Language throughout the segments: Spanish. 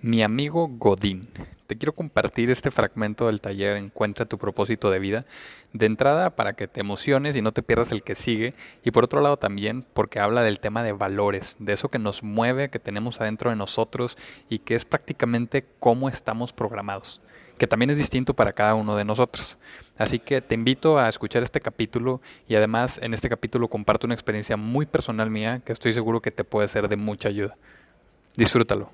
Mi amigo Godín, te quiero compartir este fragmento del taller Encuentra tu propósito de vida. De entrada para que te emociones y no te pierdas el que sigue. Y por otro lado también porque habla del tema de valores, de eso que nos mueve, que tenemos adentro de nosotros y que es prácticamente cómo estamos programados que también es distinto para cada uno de nosotros. Así que te invito a escuchar este capítulo y además en este capítulo comparto una experiencia muy personal mía que estoy seguro que te puede ser de mucha ayuda. Disfrútalo.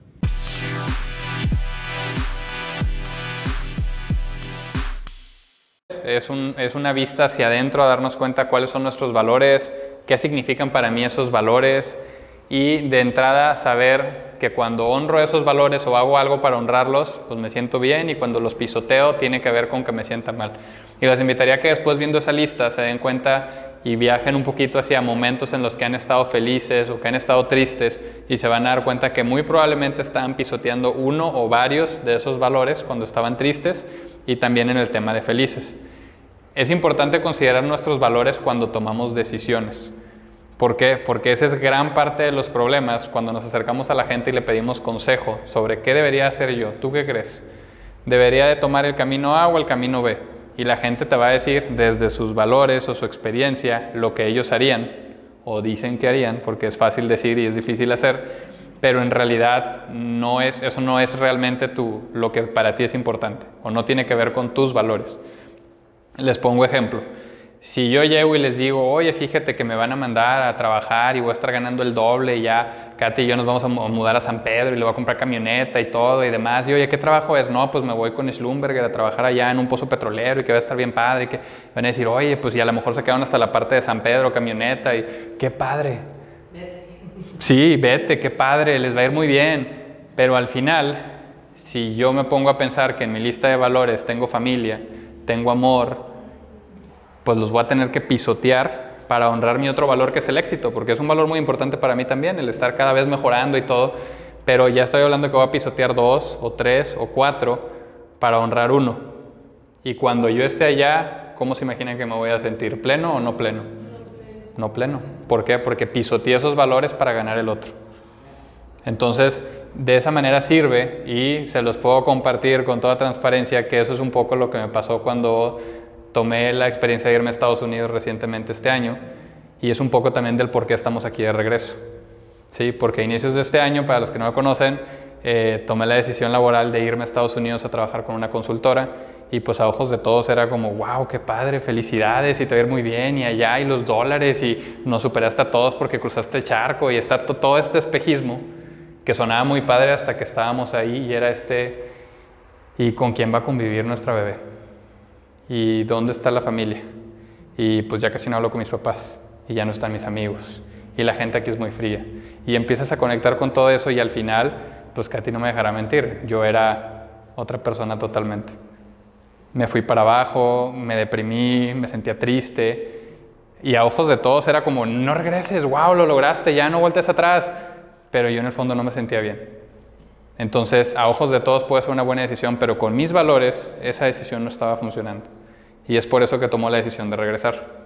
Es, un, es, una vista hacia adentro a darnos cuenta cuáles son nuestros valores, qué significan para mí esos valores y de entrada saber que cuando honro esos valores o hago algo para honrarlos, pues me siento bien y cuando los pisoteo tiene que ver con que me sienta mal. Y les invitaría a que después viendo esa lista se den cuenta y viajen un poquito hacia momentos en los que han estado felices o que han estado tristes y se van a dar cuenta que muy probablemente estaban pisoteando uno o varios de esos valores cuando estaban tristes y también en el tema de felices. Es importante considerar nuestros valores cuando tomamos decisiones. ¿Por qué? Porque esa es gran parte de los problemas cuando nos acercamos a la gente y le pedimos consejo sobre qué debería hacer yo. ¿Tú qué crees? ¿Debería de tomar el camino A o el camino B? Y la gente te va a decir desde sus valores o su experiencia lo que ellos harían o dicen que harían, porque es fácil decir y es difícil hacer, pero en realidad no es, eso no es realmente tu, lo que para ti es importante o no tiene que ver con tus valores. Les pongo ejemplo. Si yo llego y les digo, oye, fíjate que me van a mandar a trabajar y voy a estar ganando el doble y ya Katy y yo nos vamos a mudar a San Pedro y le voy a comprar camioneta y todo y demás. Y oye, ¿qué trabajo es? No, pues me voy con Schlumberger a trabajar allá en un pozo petrolero y que va a estar bien padre. Y que van a decir, oye, pues y a lo mejor se quedan hasta la parte de San Pedro, camioneta y qué padre. Vete. Sí, vete, qué padre, les va a ir muy bien. Pero al final, si yo me pongo a pensar que en mi lista de valores tengo familia, tengo amor, pues los voy a tener que pisotear para honrar mi otro valor que es el éxito, porque es un valor muy importante para mí también, el estar cada vez mejorando y todo, pero ya estoy hablando que voy a pisotear dos o tres o cuatro para honrar uno. Y cuando yo esté allá, ¿cómo se imaginan que me voy a sentir? ¿Pleno o no pleno? No pleno. ¿Por qué? Porque pisoteé esos valores para ganar el otro. Entonces, de esa manera sirve y se los puedo compartir con toda transparencia que eso es un poco lo que me pasó cuando tomé la experiencia de irme a Estados Unidos recientemente este año y es un poco también del por qué estamos aquí de regreso. Sí, porque a inicios de este año, para los que no me conocen, eh, tomé la decisión laboral de irme a Estados Unidos a trabajar con una consultora y pues a ojos de todos era como, wow, qué padre, felicidades y te va muy bien y allá y los dólares y nos superaste a todos porque cruzaste el charco y está todo este espejismo que sonaba muy padre hasta que estábamos ahí y era este, ¿y con quién va a convivir nuestra bebé? ¿Y dónde está la familia? Y pues ya casi no hablo con mis papás y ya no están mis amigos. Y la gente aquí es muy fría. Y empiezas a conectar con todo eso y al final, pues Katy no me dejará mentir, yo era otra persona totalmente. Me fui para abajo, me deprimí, me sentía triste. Y a ojos de todos era como, no regreses, wow, lo lograste, ya no vueltes atrás. Pero yo en el fondo no me sentía bien. Entonces, a ojos de todos puede ser una buena decisión, pero con mis valores esa decisión no estaba funcionando. Y es por eso que tomó la decisión de regresar.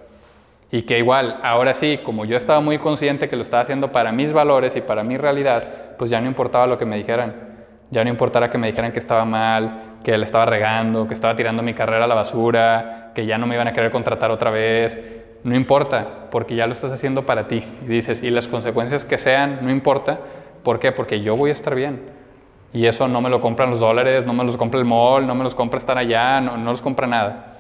Y que igual, ahora sí, como yo estaba muy consciente que lo estaba haciendo para mis valores y para mi realidad, pues ya no importaba lo que me dijeran. Ya no importara que me dijeran que estaba mal, que le estaba regando, que estaba tirando mi carrera a la basura, que ya no me iban a querer contratar otra vez. No importa, porque ya lo estás haciendo para ti. Y dices, y las consecuencias que sean, no importa. ¿Por qué? Porque yo voy a estar bien. Y eso no me lo compran los dólares, no me los compra el mall, no me los compra estar allá, no, no los compra nada.